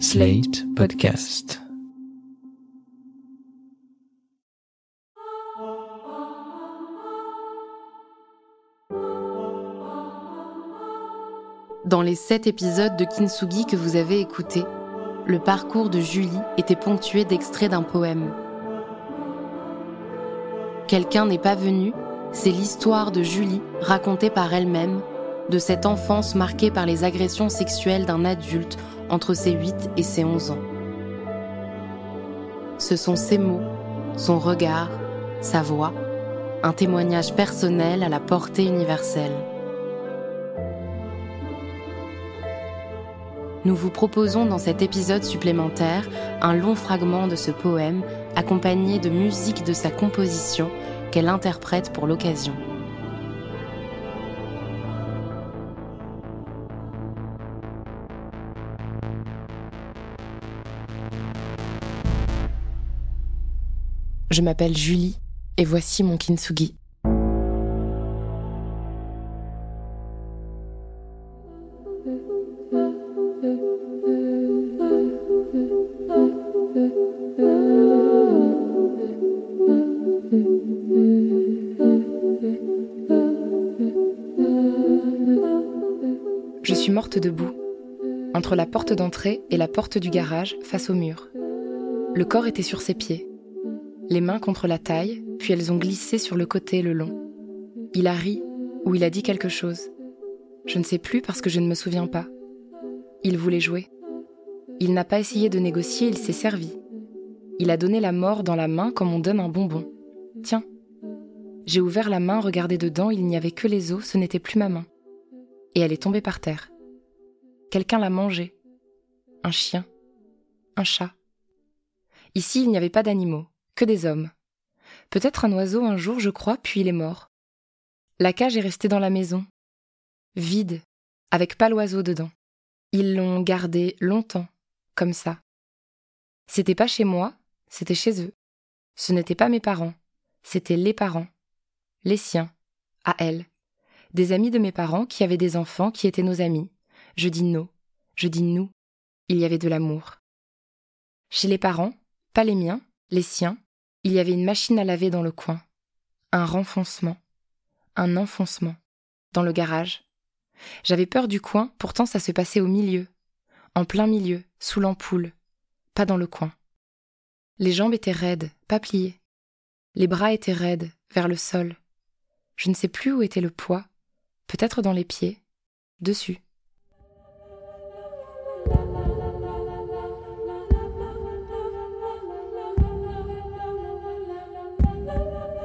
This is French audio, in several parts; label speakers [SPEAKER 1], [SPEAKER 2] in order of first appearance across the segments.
[SPEAKER 1] Slate Podcast.
[SPEAKER 2] Dans les sept épisodes de Kintsugi que vous avez écoutés, le parcours de Julie était ponctué d'extraits d'un poème. Quelqu'un n'est pas venu, c'est l'histoire de Julie racontée par elle-même, de cette enfance marquée par les agressions sexuelles d'un adulte entre ses 8 et ses 11 ans. Ce sont ses mots, son regard, sa voix, un témoignage personnel à la portée universelle. Nous vous proposons dans cet épisode supplémentaire un long fragment de ce poème accompagné de musique de sa composition qu'elle interprète pour l'occasion. Je m'appelle Julie et voici mon kintsugi. Je suis morte debout, entre la porte d'entrée et la porte du garage, face au mur. Le corps était sur ses pieds, les mains contre la taille, puis elles ont glissé sur le côté le long. Il a ri, ou il a dit quelque chose. Je ne sais plus parce que je ne me souviens pas. Il voulait jouer. Il n'a pas essayé de négocier, il s'est servi. Il a donné la mort dans la main comme on donne un bonbon. Tiens. J'ai ouvert la main, regardé dedans, il n'y avait que les os, ce n'était plus ma main et elle est tombée par terre. Quelqu'un l'a mangée. Un chien. Un chat. Ici, il n'y avait pas d'animaux, que des hommes. Peut-être un oiseau un jour, je crois, puis il est mort. La cage est restée dans la maison. Vide, avec pas l'oiseau dedans. Ils l'ont gardé longtemps, comme ça. C'était pas chez moi, c'était chez eux. Ce n'étaient pas mes parents, c'était les parents. Les siens, à elle des amis de mes parents qui avaient des enfants qui étaient nos amis. Je dis nos, je dis nous. Il y avait de l'amour. Chez les parents, pas les miens, les siens, il y avait une machine à laver dans le coin, un renfoncement, un enfoncement, dans le garage. J'avais peur du coin, pourtant ça se passait au milieu, en plein milieu, sous l'ampoule, pas dans le coin. Les jambes étaient raides, pas pliées. Les bras étaient raides, vers le sol. Je ne sais plus où était le poids, peut-être dans les pieds, dessus.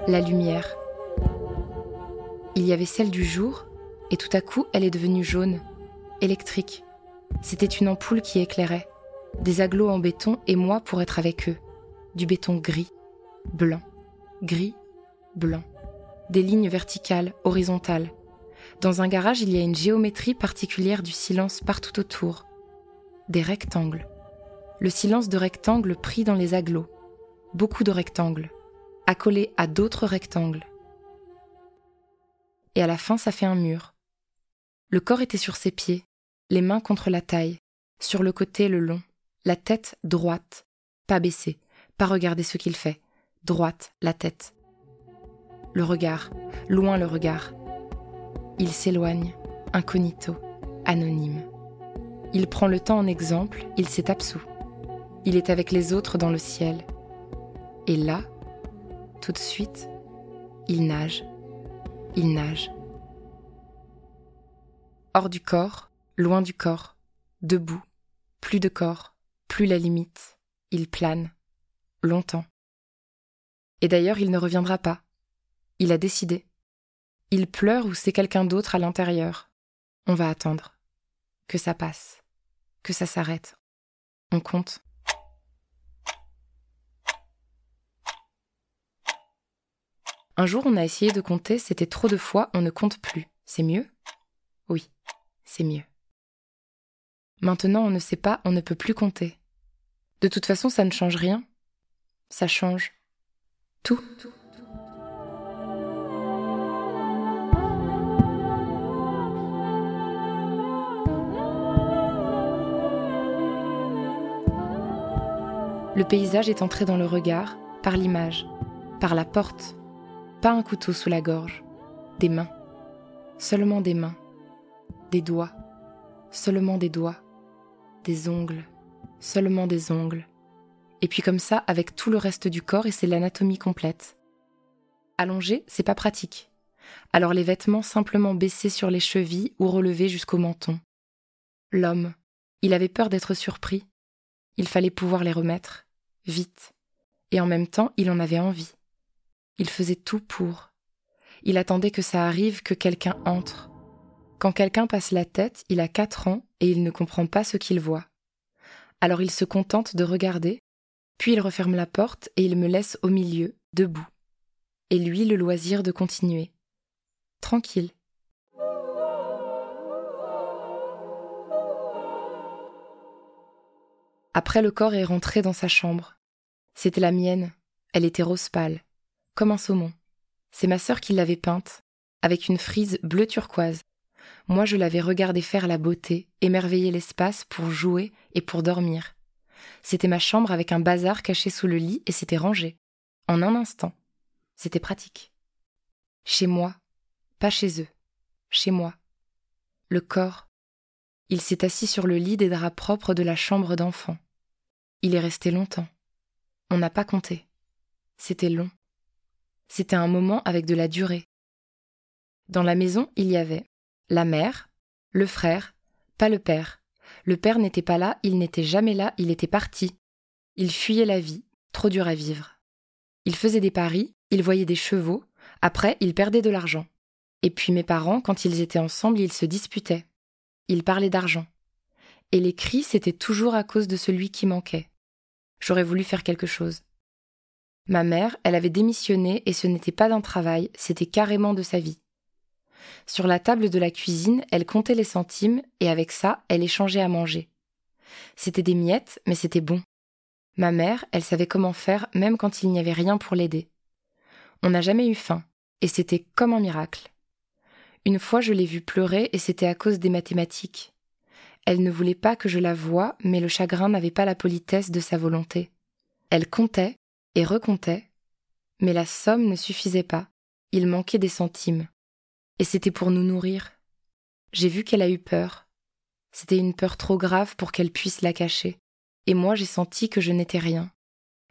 [SPEAKER 2] La lumière. Il y avait celle du jour, et tout à coup elle est devenue jaune, électrique. C'était une ampoule qui éclairait, des aglos en béton et moi pour être avec eux, du béton gris, blanc, gris, blanc, des lignes verticales, horizontales, dans un garage, il y a une géométrie particulière du silence partout autour. Des rectangles. Le silence de rectangles pris dans les aglos. Beaucoup de rectangles. Accolés à d'autres rectangles. Et à la fin, ça fait un mur. Le corps était sur ses pieds, les mains contre la taille, sur le côté le long, la tête droite, pas baissée, pas regarder ce qu'il fait, droite, la tête. Le regard, loin le regard, il s'éloigne, incognito, anonyme. Il prend le temps en exemple, il s'est absous. Il est avec les autres dans le ciel. Et là, tout de suite, il nage. Il nage. Hors du corps, loin du corps, debout, plus de corps, plus la limite. Il plane. Longtemps. Et d'ailleurs, il ne reviendra pas. Il a décidé. Il pleure ou c'est quelqu'un d'autre à l'intérieur. On va attendre. Que ça passe. Que ça s'arrête. On compte. Un jour, on a essayé de compter, c'était trop de fois, on ne compte plus. C'est mieux? Oui, c'est mieux. Maintenant, on ne sait pas, on ne peut plus compter. De toute façon, ça ne change rien. Ça change tout. Le paysage est entré dans le regard, par l'image, par la porte, pas un couteau sous la gorge, des mains, seulement des mains, des doigts, seulement des doigts, des ongles, seulement des ongles, et puis comme ça avec tout le reste du corps et c'est l'anatomie complète. Allongé, c'est pas pratique. Alors les vêtements simplement baissés sur les chevilles ou relevés jusqu'au menton. L'homme, il avait peur d'être surpris. Il fallait pouvoir les remettre, vite. Et en même temps, il en avait envie. Il faisait tout pour. Il attendait que ça arrive, que quelqu'un entre. Quand quelqu'un passe la tête, il a quatre ans et il ne comprend pas ce qu'il voit. Alors il se contente de regarder, puis il referme la porte et il me laisse au milieu, debout. Et lui le loisir de continuer. Tranquille. Après le corps est rentré dans sa chambre. C'était la mienne. Elle était rose pâle, comme un saumon. C'est ma sœur qui l'avait peinte, avec une frise bleu turquoise. Moi je l'avais regardé faire la beauté, émerveiller l'espace pour jouer et pour dormir. C'était ma chambre avec un bazar caché sous le lit et c'était rangé. En un instant. C'était pratique. Chez moi, pas chez eux. Chez moi. Le corps. Il s'est assis sur le lit des draps propres de la chambre d'enfant. Il est resté longtemps. On n'a pas compté. C'était long. C'était un moment avec de la durée. Dans la maison, il y avait la mère, le frère, pas le père, le père n'était pas là, il n'était jamais là, il était parti. Il fuyait la vie, trop dur à vivre. Il faisait des paris, il voyait des chevaux, après il perdait de l'argent. Et puis mes parents, quand ils étaient ensemble, ils se disputaient. Ils parlaient d'argent. Et les cris, c'était toujours à cause de celui qui manquait. J'aurais voulu faire quelque chose. Ma mère, elle avait démissionné et ce n'était pas d'un travail, c'était carrément de sa vie. Sur la table de la cuisine, elle comptait les centimes et avec ça, elle échangeait à manger. C'était des miettes, mais c'était bon. Ma mère, elle savait comment faire même quand il n'y avait rien pour l'aider. On n'a jamais eu faim, et c'était comme un miracle. Une fois, je l'ai vue pleurer et c'était à cause des mathématiques. Elle ne voulait pas que je la voie, mais le chagrin n'avait pas la politesse de sa volonté. Elle comptait et recomptait, mais la somme ne suffisait pas. Il manquait des centimes et c'était pour nous nourrir. J'ai vu qu'elle a eu peur. C'était une peur trop grave pour qu'elle puisse la cacher, et moi j'ai senti que je n'étais rien.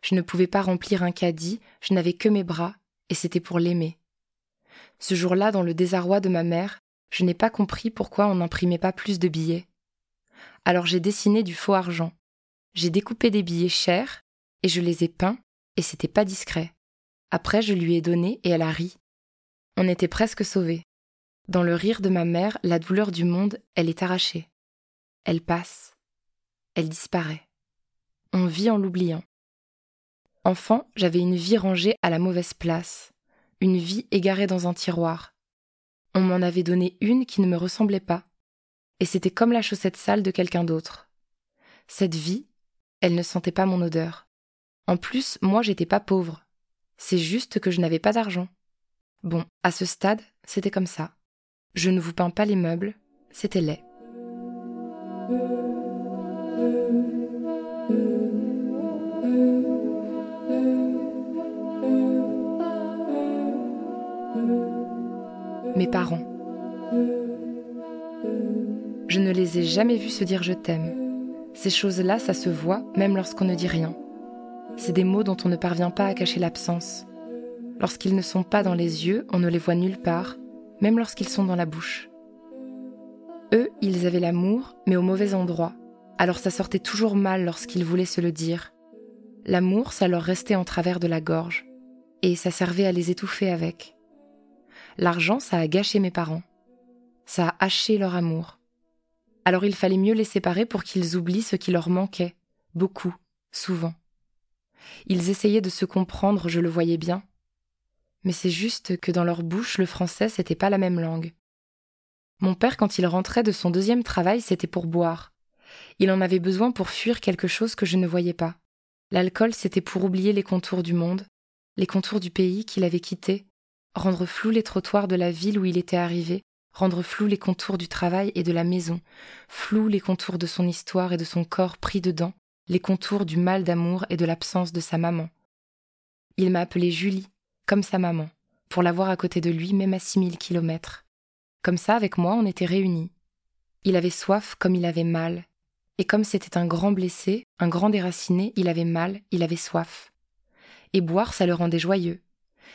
[SPEAKER 2] Je ne pouvais pas remplir un caddie, je n'avais que mes bras, et c'était pour l'aimer. Ce jour-là, dans le désarroi de ma mère, je n'ai pas compris pourquoi on n'imprimait pas plus de billets. Alors j'ai dessiné du faux argent. J'ai découpé des billets chers, et je les ai peints, et c'était pas discret. Après, je lui ai donné et elle a ri. On était presque sauvés. Dans le rire de ma mère, la douleur du monde, elle est arrachée. Elle passe. Elle disparaît. On vit en l'oubliant. Enfant, j'avais une vie rangée à la mauvaise place, une vie égarée dans un tiroir. On m'en avait donné une qui ne me ressemblait pas, et c'était comme la chaussette sale de quelqu'un d'autre. Cette vie, elle ne sentait pas mon odeur. En plus, moi, j'étais pas pauvre. C'est juste que je n'avais pas d'argent. Bon, à ce stade, c'était comme ça. Je ne vous peins pas les meubles, c'était laid. Mes parents. Je ne les ai jamais vus se dire je t'aime. Ces choses-là, ça se voit même lorsqu'on ne dit rien. C'est des mots dont on ne parvient pas à cacher l'absence. Lorsqu'ils ne sont pas dans les yeux, on ne les voit nulle part, même lorsqu'ils sont dans la bouche. Eux, ils avaient l'amour, mais au mauvais endroit, alors ça sortait toujours mal lorsqu'ils voulaient se le dire. L'amour, ça leur restait en travers de la gorge, et ça servait à les étouffer avec. L'argent, ça a gâché mes parents. Ça a haché leur amour. Alors il fallait mieux les séparer pour qu'ils oublient ce qui leur manquait, beaucoup, souvent. Ils essayaient de se comprendre, je le voyais bien, mais c'est juste que dans leur bouche, le français, c'était pas la même langue. Mon père, quand il rentrait de son deuxième travail, c'était pour boire. Il en avait besoin pour fuir quelque chose que je ne voyais pas. L'alcool, c'était pour oublier les contours du monde, les contours du pays qu'il avait quitté, rendre flou les trottoirs de la ville où il était arrivé, rendre flou les contours du travail et de la maison, flou les contours de son histoire et de son corps pris dedans, les contours du mal d'amour et de l'absence de sa maman. Il m'a appelée Julie, comme sa maman, pour l'avoir à côté de lui même à six mille kilomètres. Comme ça, avec moi, on était réunis. Il avait soif comme il avait mal, et comme c'était un grand blessé, un grand déraciné, il avait mal, il avait soif. Et boire, ça le rendait joyeux.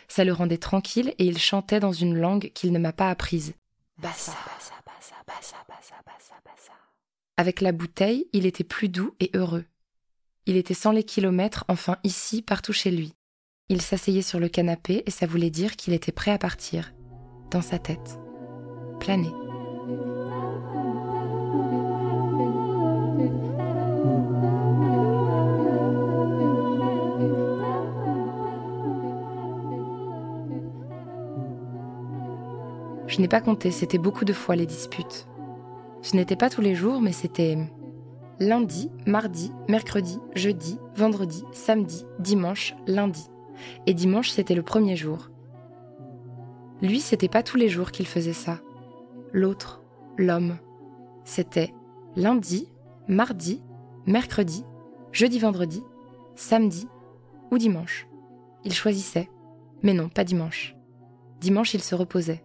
[SPEAKER 2] Ça le rendait tranquille et il chantait dans une langue qu'il ne m'a pas apprise. Bassa, bassa, bassa, bassa, bassa, bassa, bassa. Avec la bouteille, il était plus doux et heureux. Il était sans les kilomètres, enfin ici, partout chez lui. Il s'asseyait sur le canapé et ça voulait dire qu'il était prêt à partir. Dans sa tête. Planer. Je n'ai pas compté, c'était beaucoup de fois les disputes. Ce n'était pas tous les jours, mais c'était lundi, mardi, mercredi, jeudi, vendredi, samedi, dimanche, lundi. Et dimanche, c'était le premier jour. Lui, c'était pas tous les jours qu'il faisait ça. L'autre, l'homme, c'était lundi, mardi, mercredi, jeudi, vendredi, samedi ou dimanche. Il choisissait. Mais non, pas dimanche. Dimanche, il se reposait.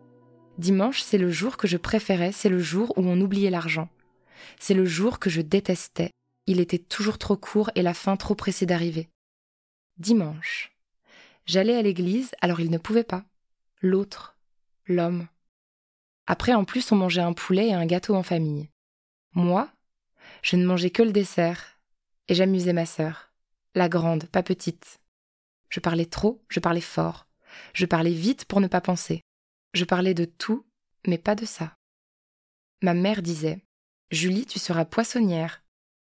[SPEAKER 2] Dimanche, c'est le jour que je préférais, c'est le jour où on oubliait l'argent. C'est le jour que je détestais. Il était toujours trop court et la fin trop pressée d'arriver. Dimanche. J'allais à l'église, alors il ne pouvait pas. L'autre. L'homme. Après, en plus, on mangeait un poulet et un gâteau en famille. Moi, je ne mangeais que le dessert. Et j'amusais ma sœur. La grande, pas petite. Je parlais trop, je parlais fort. Je parlais vite pour ne pas penser. Je parlais de tout, mais pas de ça. Ma mère disait Julie, tu seras poissonnière.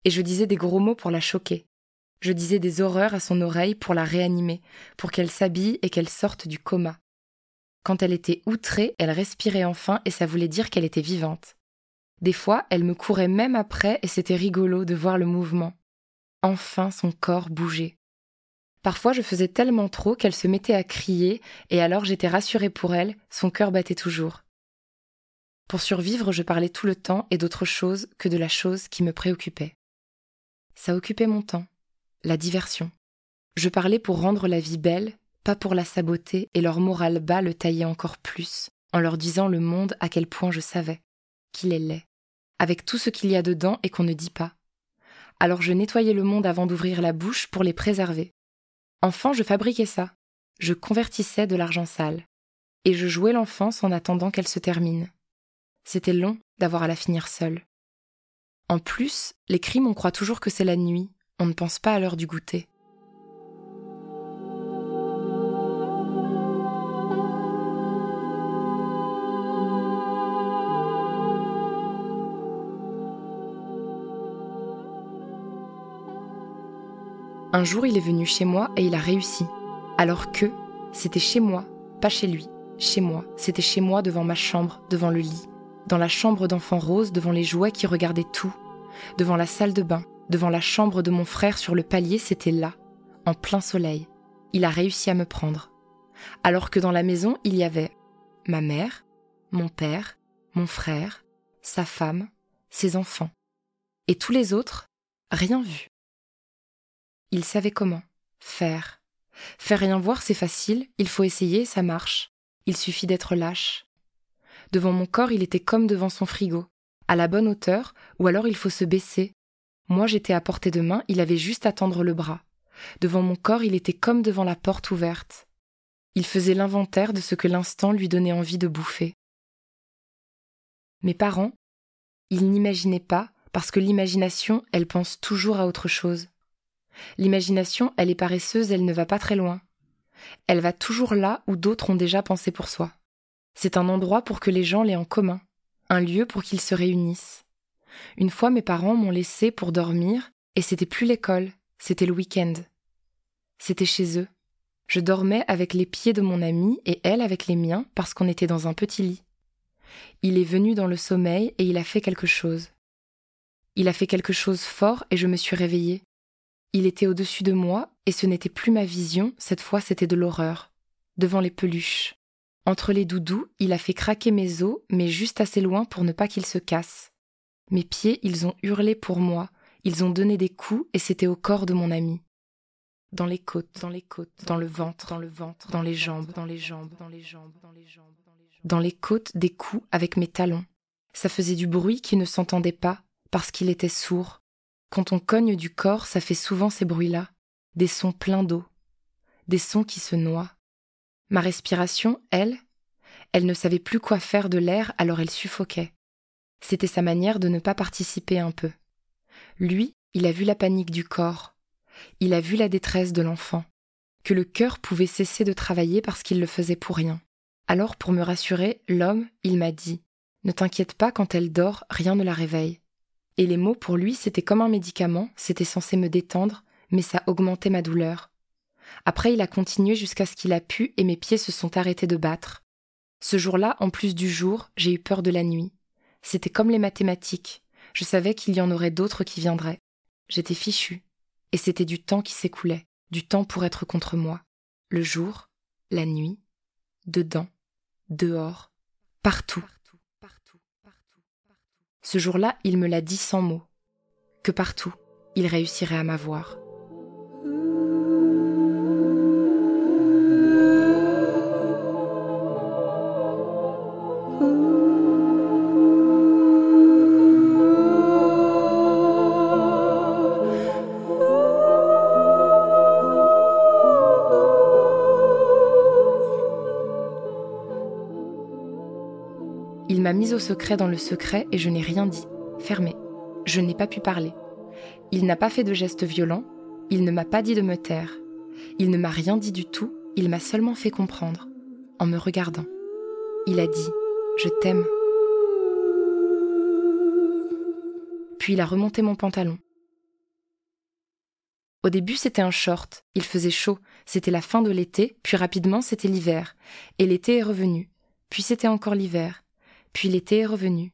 [SPEAKER 2] Et je disais des gros mots pour la choquer. Je disais des horreurs à son oreille pour la réanimer, pour qu'elle s'habille et qu'elle sorte du coma. Quand elle était outrée, elle respirait enfin et ça voulait dire qu'elle était vivante. Des fois, elle me courait même après et c'était rigolo de voir le mouvement. Enfin son corps bougeait. Parfois je faisais tellement trop qu'elle se mettait à crier, et alors j'étais rassurée pour elle, son cœur battait toujours. Pour survivre, je parlais tout le temps et d'autre chose que de la chose qui me préoccupait. Ça occupait mon temps, la diversion. Je parlais pour rendre la vie belle, pas pour la saboter et leur moral bas le tailler encore plus, en leur disant le monde à quel point je savais, qu'il est laid, avec tout ce qu'il y a dedans et qu'on ne dit pas. Alors je nettoyais le monde avant d'ouvrir la bouche pour les préserver, Enfant, je fabriquais ça. Je convertissais de l'argent sale. Et je jouais l'enfance en attendant qu'elle se termine. C'était long d'avoir à la finir seule. En plus, les crimes, on croit toujours que c'est la nuit, on ne pense pas à l'heure du goûter. Un jour, il est venu chez moi et il a réussi. Alors que c'était chez moi, pas chez lui. Chez moi, c'était chez moi devant ma chambre, devant le lit, dans la chambre d'enfant rose, devant les jouets qui regardaient tout, devant la salle de bain, devant la chambre de mon frère sur le palier, c'était là, en plein soleil. Il a réussi à me prendre. Alors que dans la maison, il y avait ma mère, mon père, mon frère, sa femme, ses enfants. Et tous les autres, rien vu. Il savait comment. Faire. Faire rien voir, c'est facile, il faut essayer, ça marche. Il suffit d'être lâche. Devant mon corps, il était comme devant son frigo, à la bonne hauteur, ou alors il faut se baisser. Moi j'étais à portée de main, il avait juste à tendre le bras. Devant mon corps, il était comme devant la porte ouverte. Il faisait l'inventaire de ce que l'instant lui donnait envie de bouffer. Mes parents, ils n'imaginaient pas, parce que l'imagination, elle pense toujours à autre chose. L'imagination, elle est paresseuse, elle ne va pas très loin. Elle va toujours là où d'autres ont déjà pensé pour soi. C'est un endroit pour que les gens l'aient en commun, un lieu pour qu'ils se réunissent. Une fois mes parents m'ont laissé pour dormir, et c'était plus l'école, c'était le week-end. C'était chez eux. Je dormais avec les pieds de mon amie et elle avec les miens parce qu'on était dans un petit lit. Il est venu dans le sommeil et il a fait quelque chose. Il a fait quelque chose fort et je me suis réveillée. Il était au-dessus de moi, et ce n'était plus ma vision, cette fois c'était de l'horreur. Devant les peluches. Entre les doudous, il a fait craquer mes os, mais juste assez loin pour ne pas qu'ils se cassent. Mes pieds, ils ont hurlé pour moi, Ils ont donné des coups et c'était au corps de mon ami. Dans les côtes, dans les côtes, dans le ventre, dans le ventre, dans les jambes, dans les jambes, dans les jambes, dans les jambes, dans les côtes des coups avec mes talons. Ça faisait du bruit qui ne s'entendait pas parce qu'il était sourd. Quand on cogne du corps, ça fait souvent ces bruits-là, des sons pleins d'eau, des sons qui se noient. Ma respiration, elle, elle ne savait plus quoi faire de l'air, alors elle suffoquait. C'était sa manière de ne pas participer un peu. Lui, il a vu la panique du corps. Il a vu la détresse de l'enfant. Que le cœur pouvait cesser de travailler parce qu'il le faisait pour rien. Alors, pour me rassurer, l'homme, il m'a dit Ne t'inquiète pas, quand elle dort, rien ne la réveille. Et les mots, pour lui, c'était comme un médicament, c'était censé me détendre, mais ça augmentait ma douleur. Après, il a continué jusqu'à ce qu'il a pu et mes pieds se sont arrêtés de battre. Ce jour-là, en plus du jour, j'ai eu peur de la nuit. C'était comme les mathématiques. Je savais qu'il y en aurait d'autres qui viendraient. J'étais fichu. Et c'était du temps qui s'écoulait, du temps pour être contre moi. Le jour, la nuit, dedans, dehors, partout. Ce jour-là, il me l'a dit sans mots, que partout, il réussirait à m'avoir. M'a mise au secret dans le secret et je n'ai rien dit. Fermé. Je n'ai pas pu parler. Il n'a pas fait de gestes violents. Il ne m'a pas dit de me taire. Il ne m'a rien dit du tout. Il m'a seulement fait comprendre. En me regardant. Il a dit Je t'aime. Puis il a remonté mon pantalon. Au début, c'était un short. Il faisait chaud. C'était la fin de l'été, puis rapidement, c'était l'hiver. Et l'été est revenu. Puis c'était encore l'hiver. Puis l'été est revenu.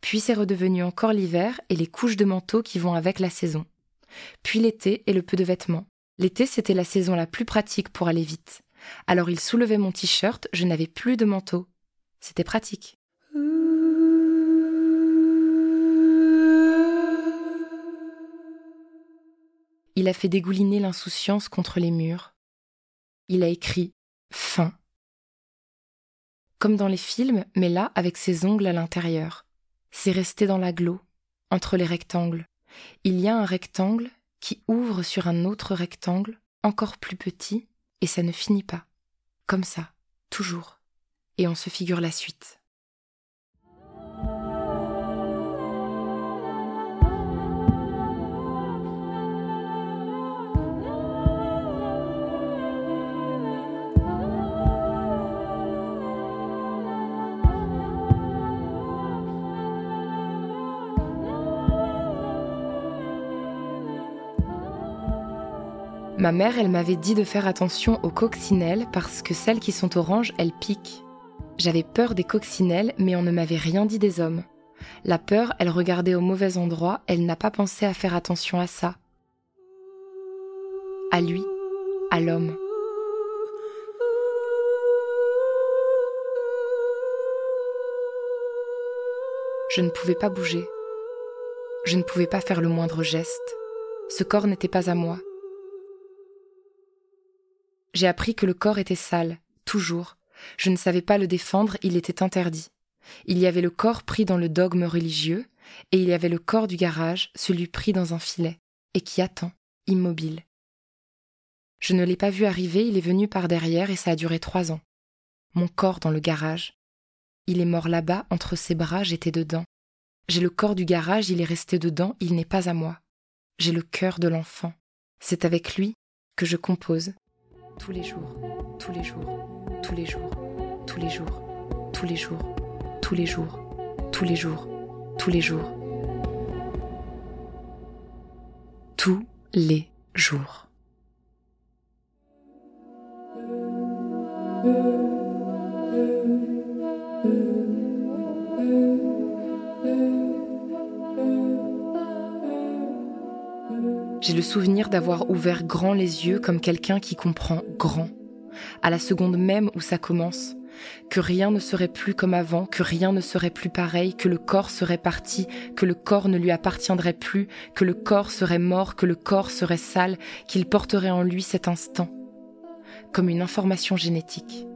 [SPEAKER 2] Puis c'est redevenu encore l'hiver et les couches de manteau qui vont avec la saison. Puis l'été et le peu de vêtements. L'été, c'était la saison la plus pratique pour aller vite. Alors il soulevait mon t-shirt, je n'avais plus de manteau. C'était pratique. Il a fait dégouliner l'insouciance contre les murs. Il a écrit fin comme dans les films, mais là avec ses ongles à l'intérieur. C'est resté dans l'aglo, entre les rectangles. Il y a un rectangle qui ouvre sur un autre rectangle, encore plus petit, et ça ne finit pas. Comme ça, toujours. Et on se figure la suite. Ma mère, elle m'avait dit de faire attention aux coccinelles parce que celles qui sont oranges, elles piquent. J'avais peur des coccinelles, mais on ne m'avait rien dit des hommes. La peur, elle regardait au mauvais endroit, elle n'a pas pensé à faire attention à ça. À lui, à l'homme. Je ne pouvais pas bouger. Je ne pouvais pas faire le moindre geste. Ce corps n'était pas à moi. J'ai appris que le corps était sale, toujours. Je ne savais pas le défendre, il était interdit. Il y avait le corps pris dans le dogme religieux, et il y avait le corps du garage, celui pris dans un filet, et qui attend, immobile. Je ne l'ai pas vu arriver, il est venu par derrière et ça a duré trois ans. Mon corps dans le garage. Il est mort là-bas, entre ses bras, j'étais dedans. J'ai le corps du garage, il est resté dedans, il n'est pas à moi. J'ai le cœur de l'enfant. C'est avec lui que je compose, tous les jours, tous les jours, tous les jours, tous les jours, tous les jours, tous les jours, tous les jours, tous les jours. Tous les jours. J'ai le souvenir d'avoir ouvert grand les yeux comme quelqu'un qui comprend grand. À la seconde même où ça commence, que rien ne serait plus comme avant, que rien ne serait plus pareil, que le corps serait parti, que le corps ne lui appartiendrait plus, que le corps serait mort, que le corps serait sale, qu'il porterait en lui cet instant, comme une information génétique.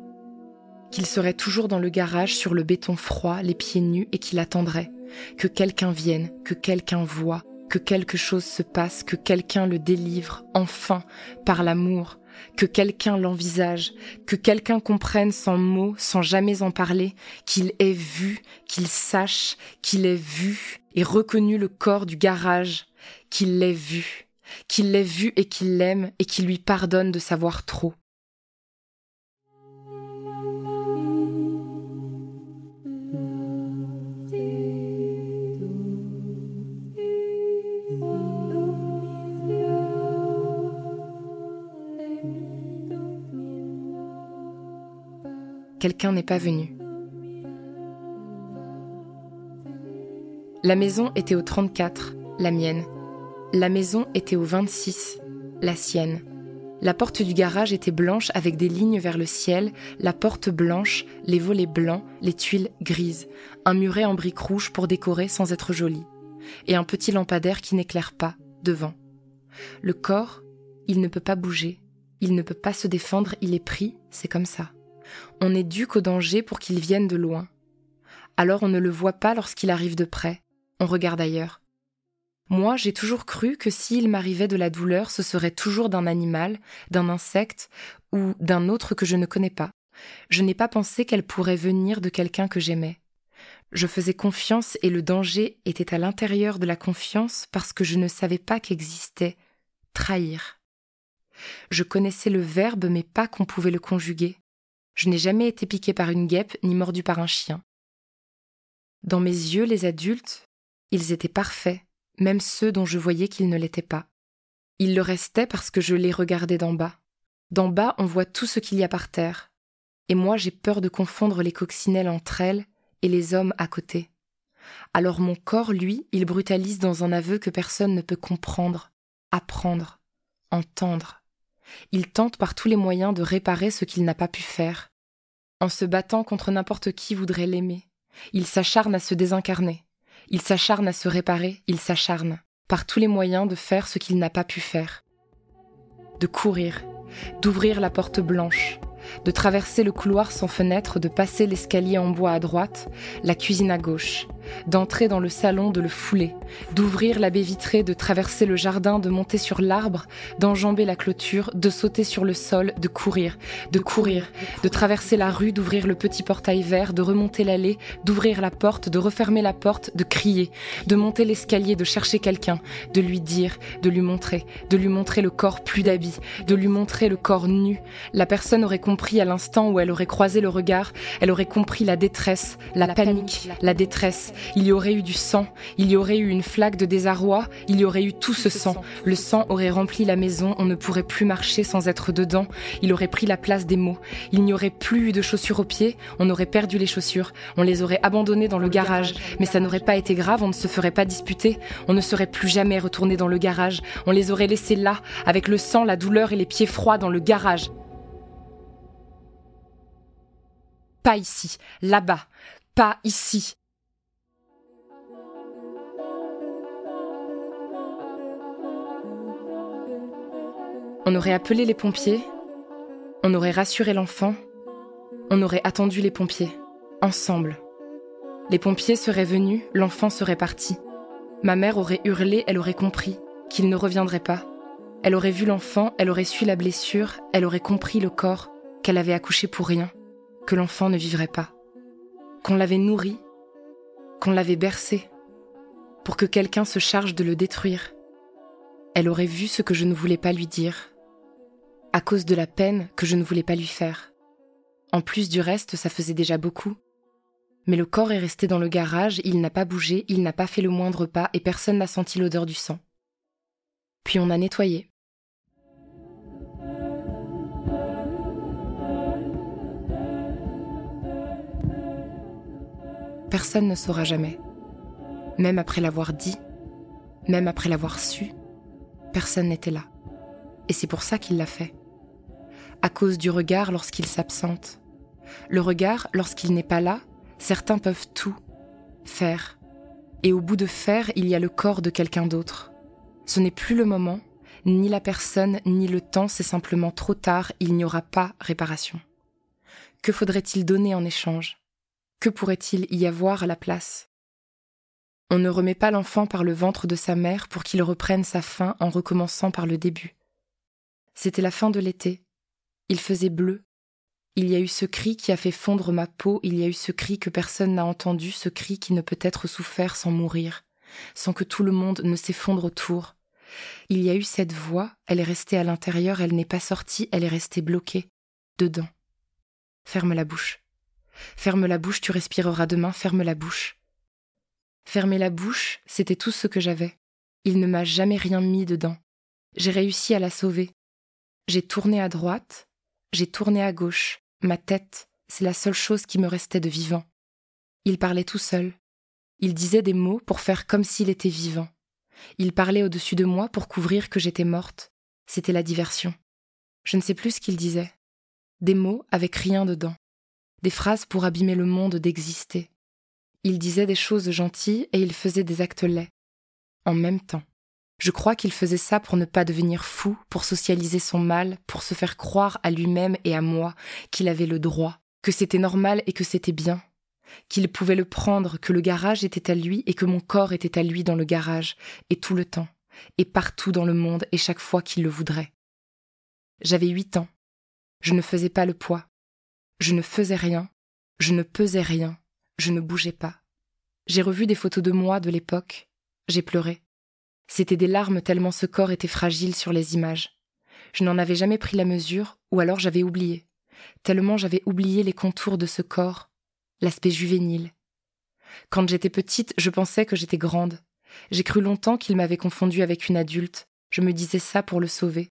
[SPEAKER 2] Qu'il serait toujours dans le garage sur le béton froid, les pieds nus, et qu'il attendrait, que quelqu'un vienne, que quelqu'un voie, que quelque chose se passe, que quelqu'un le délivre, enfin, par l'amour, que quelqu'un l'envisage, que quelqu'un comprenne sans mots, sans jamais en parler, qu'il ait vu, qu'il sache, qu'il ait vu et reconnu le corps du garage, qu'il l'ait vu, qu'il l'ait vu et qu'il l'aime et qu'il lui pardonne de savoir trop. Quelqu'un n'est pas venu. La maison était au 34, la mienne. La maison était au 26, la sienne. La porte du garage était blanche avec des lignes vers le ciel, la porte blanche, les volets blancs, les tuiles grises, un muret en briques rouges pour décorer sans être joli, et un petit lampadaire qui n'éclaire pas, devant. Le corps, il ne peut pas bouger, il ne peut pas se défendre, il est pris, c'est comme ça. On n'éduque au danger pour qu'il vienne de loin. Alors on ne le voit pas lorsqu'il arrive de près, on regarde ailleurs. Moi, j'ai toujours cru que s'il m'arrivait de la douleur, ce serait toujours d'un animal, d'un insecte ou d'un autre que je ne connais pas. Je n'ai pas pensé qu'elle pourrait venir de quelqu'un que j'aimais. Je faisais confiance et le danger était à l'intérieur de la confiance parce que je ne savais pas qu'existait trahir. Je connaissais le verbe mais pas qu'on pouvait le conjuguer. Je n'ai jamais été piqué par une guêpe ni mordu par un chien. Dans mes yeux, les adultes, ils étaient parfaits, même ceux dont je voyais qu'ils ne l'étaient pas. Ils le restaient parce que je les regardais d'en bas. D'en bas, on voit tout ce qu'il y a par terre. Et moi, j'ai peur de confondre les coccinelles entre elles et les hommes à côté. Alors mon corps, lui, il brutalise dans un aveu que personne ne peut comprendre, apprendre, entendre. Il tente par tous les moyens de réparer ce qu'il n'a pas pu faire. En se battant contre n'importe qui voudrait l'aimer. Il s'acharne à se désincarner. Il s'acharne à se réparer. Il s'acharne par tous les moyens de faire ce qu'il n'a pas pu faire. De courir, d'ouvrir la porte blanche, de traverser le couloir sans fenêtre, de passer l'escalier en bois à droite, la cuisine à gauche, d'entrer dans le salon, de le fouler, d'ouvrir la baie vitrée, de traverser le jardin, de monter sur l'arbre, d'enjamber la clôture, de sauter sur le sol, de courir, de courir, de traverser la rue, d'ouvrir le petit portail vert, de remonter l'allée, d'ouvrir la porte, de refermer la porte, de crier, de monter l'escalier, de chercher quelqu'un, de lui dire, de lui montrer, de lui montrer le corps plus d'habits, de lui montrer le corps nu. La personne aurait compris à l'instant où elle aurait croisé le regard, elle aurait compris la détresse, la, panique, la détresse, il y aurait eu du sang, il y aurait eu une flaque de désarroi, il y aurait eu tout ce sang. Le sang aurait rempli la maison, on ne pourrait plus marcher sans être dedans, il aurait pris la place des mots. Il n'y aurait plus eu de chaussures aux pieds, on aurait perdu les chaussures, on les aurait abandonnées dans le garage, mais ça n'aurait pas été grave, on ne se ferait pas disputer, on ne serait plus jamais retourné dans le garage, on les aurait laissés là, avec le sang, la douleur et les pieds froids dans le garage. Pas ici, là-bas, pas ici. On aurait appelé les pompiers, on aurait rassuré l'enfant, on aurait attendu les pompiers, ensemble. Les pompiers seraient venus, l'enfant serait parti. Ma mère aurait hurlé, elle aurait compris qu'il ne reviendrait pas. Elle aurait vu l'enfant, elle aurait su la blessure, elle aurait compris le corps, qu'elle avait accouché pour rien, que l'enfant ne vivrait pas. Qu'on l'avait nourri, qu'on l'avait bercé, pour que quelqu'un se charge de le détruire. Elle aurait vu ce que je ne voulais pas lui dire, à cause de la peine que je ne voulais pas lui faire. En plus du reste, ça faisait déjà beaucoup. Mais le corps est resté dans le garage, il n'a pas bougé, il n'a pas fait le moindre pas et personne n'a senti l'odeur du sang. Puis on a nettoyé. Personne ne saura jamais. Même après l'avoir dit, même après l'avoir su, personne n'était là. Et c'est pour ça qu'il l'a fait à cause du regard lorsqu'il s'absente, Le regard, lorsqu'il n'est pas là, certains peuvent tout faire. Et au bout de faire, il y a le corps de quelqu'un d'autre. Ce n'est plus le moment, ni la personne, ni le temps, c'est simplement trop tard, il n'y aura pas réparation. Que faudrait-il donner en échange? Que pourrait-il y avoir à la place? On ne remet pas l'enfant par le ventre de sa mère pour qu'il reprenne sa fin en recommençant par le début. C'était la fin de l'été. Il faisait bleu. Il y a eu ce cri qui a fait fondre ma peau, il y a eu ce cri que personne n'a entendu, ce cri qui ne peut être souffert sans mourir, sans que tout le monde ne s'effondre autour. Il y a eu cette voix, elle est restée à l'intérieur, elle n'est pas sortie, elle est restée bloquée, dedans. Ferme la bouche. Ferme la bouche, tu respireras demain, ferme la bouche. Fermer la bouche, c'était tout ce que j'avais. Il ne m'a jamais rien mis dedans. J'ai réussi à la sauver. J'ai tourné à droite, j'ai tourné à gauche, ma tête, c'est la seule chose qui me restait de vivant. Il parlait tout seul. Il disait des mots pour faire comme s'il était vivant. Il parlait au-dessus de moi pour couvrir que j'étais morte. C'était la diversion. Je ne sais plus ce qu'il disait. Des mots avec rien dedans. Des phrases pour abîmer le monde d'exister. Il disait des choses gentilles et il faisait des actes laids. En même temps. Je crois qu'il faisait ça pour ne pas devenir fou, pour socialiser son mal, pour se faire croire à lui-même et à moi qu'il avait le droit, que c'était normal et que c'était bien, qu'il pouvait le prendre, que le garage était à lui et que mon corps était à lui dans le garage, et tout le temps, et partout dans le monde et chaque fois qu'il le voudrait. J'avais huit ans. Je ne faisais pas le poids. Je ne faisais rien. Je ne pesais rien. Je ne bougeais pas. J'ai revu des photos de moi de l'époque. J'ai pleuré. C'était des larmes tellement ce corps était fragile sur les images. Je n'en avais jamais pris la mesure, ou alors j'avais oublié. Tellement j'avais oublié les contours de ce corps, l'aspect juvénile. Quand j'étais petite, je pensais que j'étais grande. J'ai cru longtemps qu'il m'avait confondue avec une adulte. Je me disais ça pour le sauver.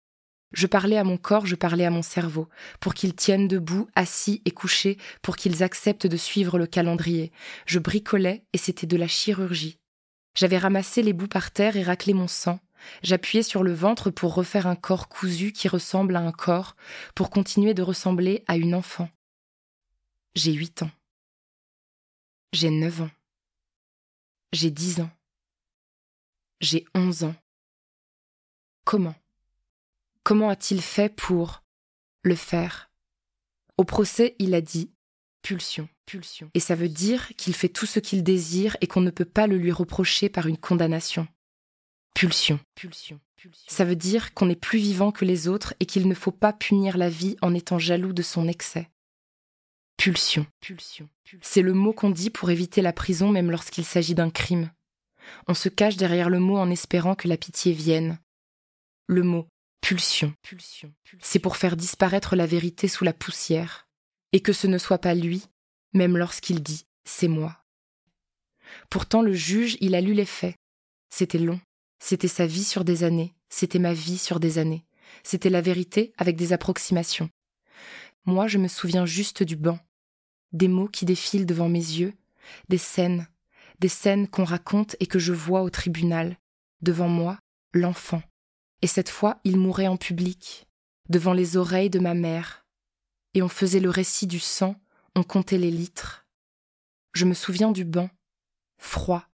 [SPEAKER 2] Je parlais à mon corps, je parlais à mon cerveau, pour qu'ils tiennent debout, assis et couchés, pour qu'ils acceptent de suivre le calendrier. Je bricolais et c'était de la chirurgie. J'avais ramassé les bouts par terre et raclé mon sang. J'appuyais sur le ventre pour refaire un corps cousu qui ressemble à un corps, pour continuer de ressembler à une enfant. J'ai huit ans. J'ai neuf ans. J'ai dix ans. J'ai onze ans. Comment? Comment a-t-il fait pour le faire? Au procès, il a dit pulsion, pulsion. Et ça veut dire qu'il fait tout ce qu'il désire et qu'on ne peut pas le lui reprocher par une condamnation. Pulsion, pulsion, pulsion. Ça veut dire qu'on est plus vivant que les autres et qu'il ne faut pas punir la vie en étant jaloux de son excès. Pulsion, pulsion. C'est le mot qu'on dit pour éviter la prison même lorsqu'il s'agit d'un crime. On se cache derrière le mot en espérant que la pitié vienne. Le mot pulsion. pulsion. C'est pour faire disparaître la vérité sous la poussière et que ce ne soit pas lui, même lorsqu'il dit c'est moi. Pourtant le juge, il a lu les faits. C'était long, c'était sa vie sur des années, c'était ma vie sur des années, c'était la vérité avec des approximations. Moi, je me souviens juste du banc, des mots qui défilent devant mes yeux, des scènes, des scènes qu'on raconte et que je vois au tribunal, devant moi, l'enfant. Et cette fois, il mourait en public, devant les oreilles de ma mère, et on faisait le récit du sang, on comptait les litres. Je me souviens du banc, froid,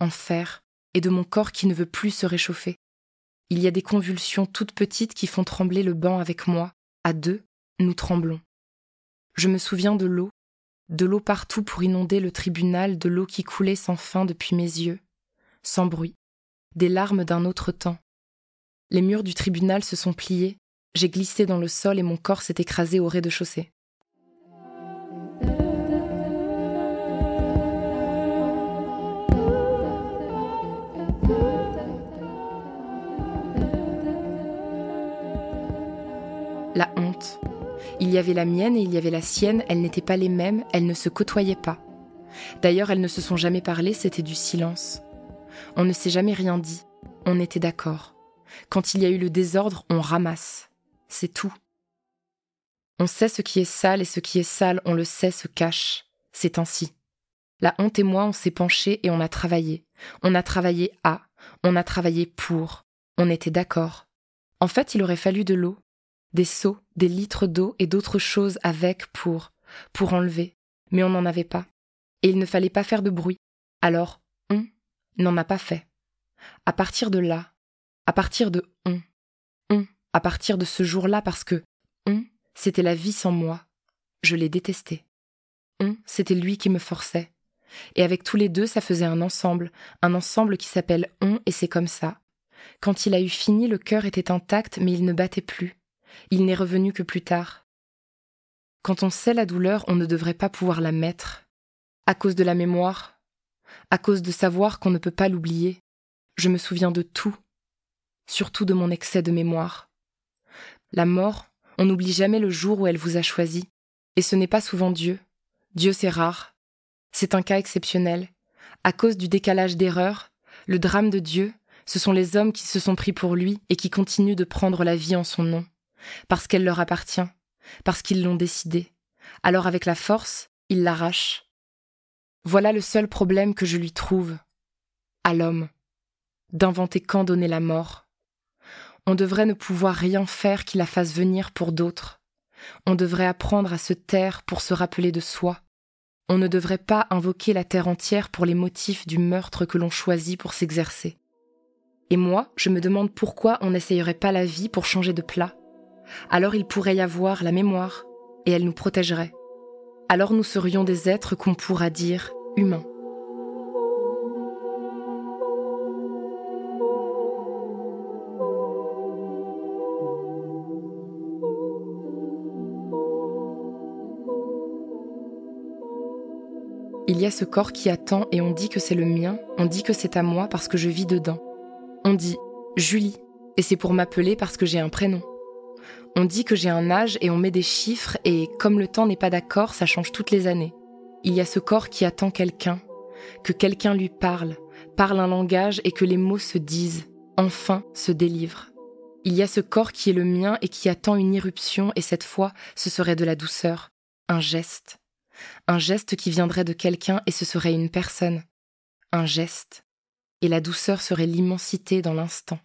[SPEAKER 2] en fer, et de mon corps qui ne veut plus se réchauffer. Il y a des convulsions toutes petites qui font trembler le banc avec moi. À deux, nous tremblons. Je me souviens de l'eau, de l'eau partout pour inonder le tribunal, de l'eau qui coulait sans fin depuis mes yeux, sans bruit, des larmes d'un autre temps. Les murs du tribunal se sont pliés, j'ai glissé dans le sol et mon corps s'est écrasé au rez-de-chaussée. La honte. Il y avait la mienne et il y avait la sienne, elles n'étaient pas les mêmes, elles ne se côtoyaient pas. D'ailleurs, elles ne se sont jamais parlé, c'était du silence. On ne s'est jamais rien dit, on était d'accord. Quand il y a eu le désordre, on ramasse c'est tout. On sait ce qui est sale et ce qui est sale, on le sait, se cache. C'est ainsi. La honte et moi, on s'est penché et on a travaillé. On a travaillé à, on a travaillé pour. On était d'accord. En fait, il aurait fallu de l'eau, des seaux, des litres d'eau et d'autres choses avec pour. pour enlever, mais on n'en avait pas. Et il ne fallait pas faire de bruit. Alors, on n'en a pas fait. À partir de là, à partir de on, on, à partir de ce jour-là, parce que on, c'était la vie sans moi, je l'ai détesté. On, c'était lui qui me forçait. Et avec tous les deux, ça faisait un ensemble, un ensemble qui s'appelle on, et c'est comme ça. Quand il a eu fini, le cœur était intact, mais il ne battait plus. Il n'est revenu que plus tard. Quand on sait la douleur, on ne devrait pas pouvoir la mettre. À cause de la mémoire, à cause de savoir qu'on ne peut pas l'oublier. Je me souviens de tout, surtout de mon excès de mémoire. La mort, on n'oublie jamais le jour où elle vous a choisi. Et ce n'est pas souvent Dieu. Dieu, c'est rare. C'est un cas exceptionnel. À cause du décalage d'erreurs, le drame de Dieu, ce sont les hommes qui se sont pris pour lui et qui continuent de prendre la vie en son nom, parce qu'elle leur appartient, parce qu'ils l'ont décidé. Alors avec la force, ils l'arrachent. Voilà le seul problème que je lui trouve, à l'homme, d'inventer quand donner la mort. On devrait ne pouvoir rien faire qui la fasse venir pour d'autres. On devrait apprendre à se taire pour se rappeler de soi. On ne devrait pas invoquer la terre entière pour les motifs du meurtre que l'on choisit pour s'exercer. Et moi, je me demande pourquoi on n'essayerait pas la vie pour changer de plat. Alors il pourrait y avoir la mémoire, et elle nous protégerait. Alors nous serions des êtres qu'on pourra dire humains. Il y a ce corps qui attend et on dit que c'est le mien, on dit que c'est à moi parce que je vis dedans. On dit Julie, et c'est pour m'appeler parce que j'ai un prénom. On dit que j'ai un âge et on met des chiffres et comme le temps n'est pas d'accord, ça change toutes les années. Il y a ce corps qui attend quelqu'un, que quelqu'un lui parle, parle un langage et que les mots se disent, enfin se délivrent. Il y a ce corps qui est le mien et qui attend une irruption et cette fois ce serait de la douceur, un geste un geste qui viendrait de quelqu'un et ce serait une personne, un geste, et la douceur serait l'immensité dans l'instant.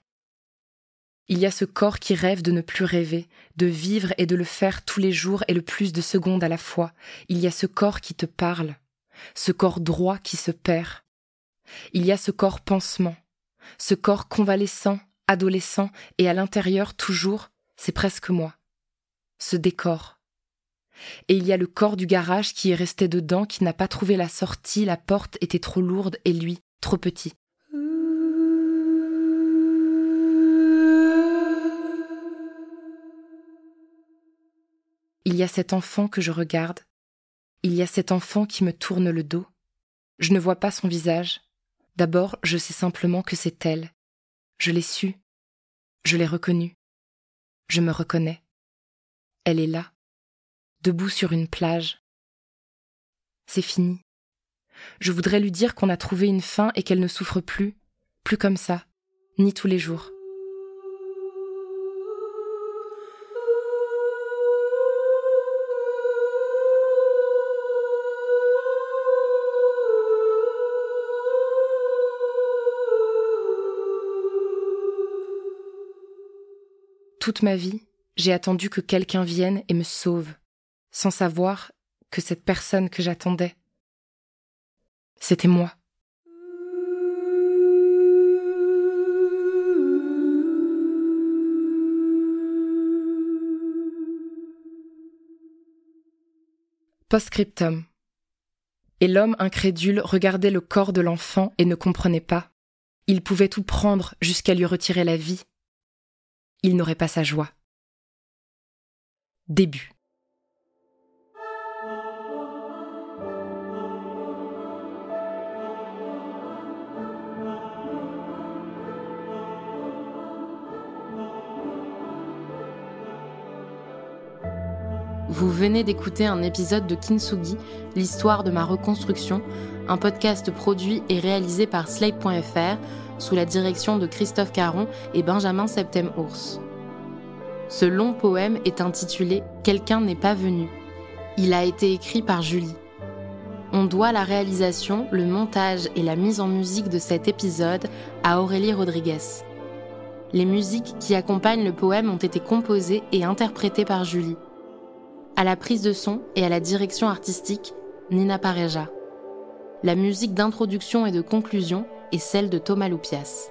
[SPEAKER 2] Il y a ce corps qui rêve de ne plus rêver, de vivre et de le faire tous les jours et le plus de secondes à la fois. Il y a ce corps qui te parle, ce corps droit qui se perd. Il y a ce corps pansement, ce corps convalescent, adolescent, et à l'intérieur toujours, c'est presque moi. Ce décor, et il y a le corps du garage qui est resté dedans, qui n'a pas trouvé la sortie, la porte était trop lourde et lui, trop petit. Il y a cet enfant que je regarde. Il y a cet enfant qui me tourne le dos. Je ne vois pas son visage. D'abord, je sais simplement que c'est elle. Je l'ai su. Je l'ai reconnue. Je me reconnais. Elle est là debout sur une plage. C'est fini. Je voudrais lui dire qu'on a trouvé une fin et qu'elle ne souffre plus, plus comme ça, ni tous les jours. Toute ma vie, j'ai attendu que quelqu'un vienne et me sauve, sans savoir que cette personne que j'attendais, c'était moi. Postscriptum. Et l'homme incrédule regardait le corps de l'enfant et ne comprenait pas. Il pouvait tout prendre jusqu'à lui retirer la vie. Il n'aurait pas sa joie. Début.
[SPEAKER 3] Vous venez d'écouter un épisode de Kintsugi, l'histoire de ma reconstruction, un podcast produit et réalisé par Slate.fr sous la direction de Christophe Caron et Benjamin Septem-Ours. Ce long poème est intitulé Quelqu'un n'est pas venu. Il a été écrit par Julie. On doit la réalisation, le montage et la mise en musique de cet épisode à Aurélie Rodriguez. Les musiques qui accompagnent le poème ont été composées et interprétées par Julie. À la prise de son et à la direction artistique, Nina Pareja. La musique d'introduction et de conclusion est celle de Thomas Loupias.